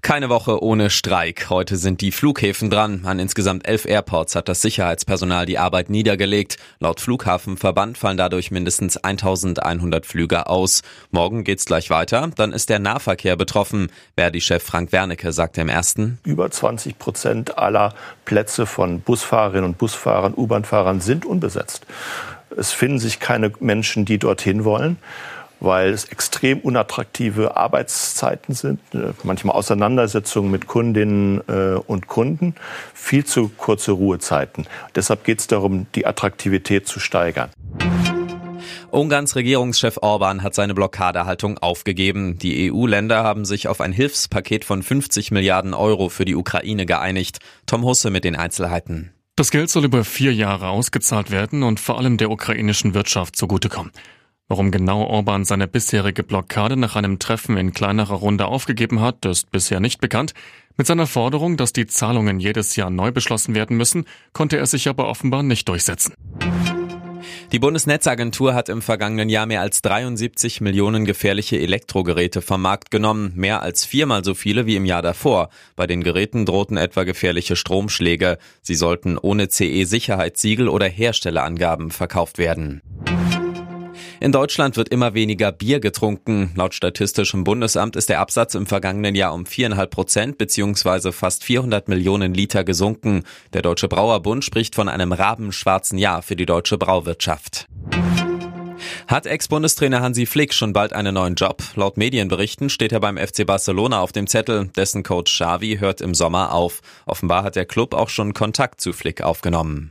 Keine Woche ohne Streik. Heute sind die Flughäfen dran. An insgesamt elf Airports hat das Sicherheitspersonal die Arbeit niedergelegt. Laut Flughafenverband fallen dadurch mindestens 1100 Flüge aus. Morgen geht's gleich weiter. Dann ist der Nahverkehr betroffen. Verdi-Chef Frank Wernicke sagte im ersten. Über 20 Prozent aller Plätze von Busfahrerinnen und Busfahrern, U-Bahn-Fahrern sind unbesetzt. Es finden sich keine Menschen, die dorthin wollen weil es extrem unattraktive Arbeitszeiten sind, äh, manchmal Auseinandersetzungen mit Kundinnen äh, und Kunden, viel zu kurze Ruhezeiten. Deshalb geht es darum, die Attraktivität zu steigern. Ungarns Regierungschef Orban hat seine Blockadehaltung aufgegeben. Die EU-Länder haben sich auf ein Hilfspaket von 50 Milliarden Euro für die Ukraine geeinigt. Tom Husse mit den Einzelheiten. Das Geld soll über vier Jahre ausgezahlt werden und vor allem der ukrainischen Wirtschaft zugutekommen. Warum genau Orban seine bisherige Blockade nach einem Treffen in kleinerer Runde aufgegeben hat, ist bisher nicht bekannt. Mit seiner Forderung, dass die Zahlungen jedes Jahr neu beschlossen werden müssen, konnte er sich aber offenbar nicht durchsetzen. Die Bundesnetzagentur hat im vergangenen Jahr mehr als 73 Millionen gefährliche Elektrogeräte vom Markt genommen, mehr als viermal so viele wie im Jahr davor. Bei den Geräten drohten etwa gefährliche Stromschläge. Sie sollten ohne CE-Sicherheitssiegel oder Herstellerangaben verkauft werden. In Deutschland wird immer weniger Bier getrunken. Laut Statistischem Bundesamt ist der Absatz im vergangenen Jahr um viereinhalb Prozent bzw. fast 400 Millionen Liter gesunken. Der Deutsche Brauerbund spricht von einem rabenschwarzen Jahr für die deutsche Brauwirtschaft. Hat Ex-Bundestrainer Hansi Flick schon bald einen neuen Job? Laut Medienberichten steht er beim FC Barcelona auf dem Zettel. Dessen Coach Xavi hört im Sommer auf. Offenbar hat der Club auch schon Kontakt zu Flick aufgenommen.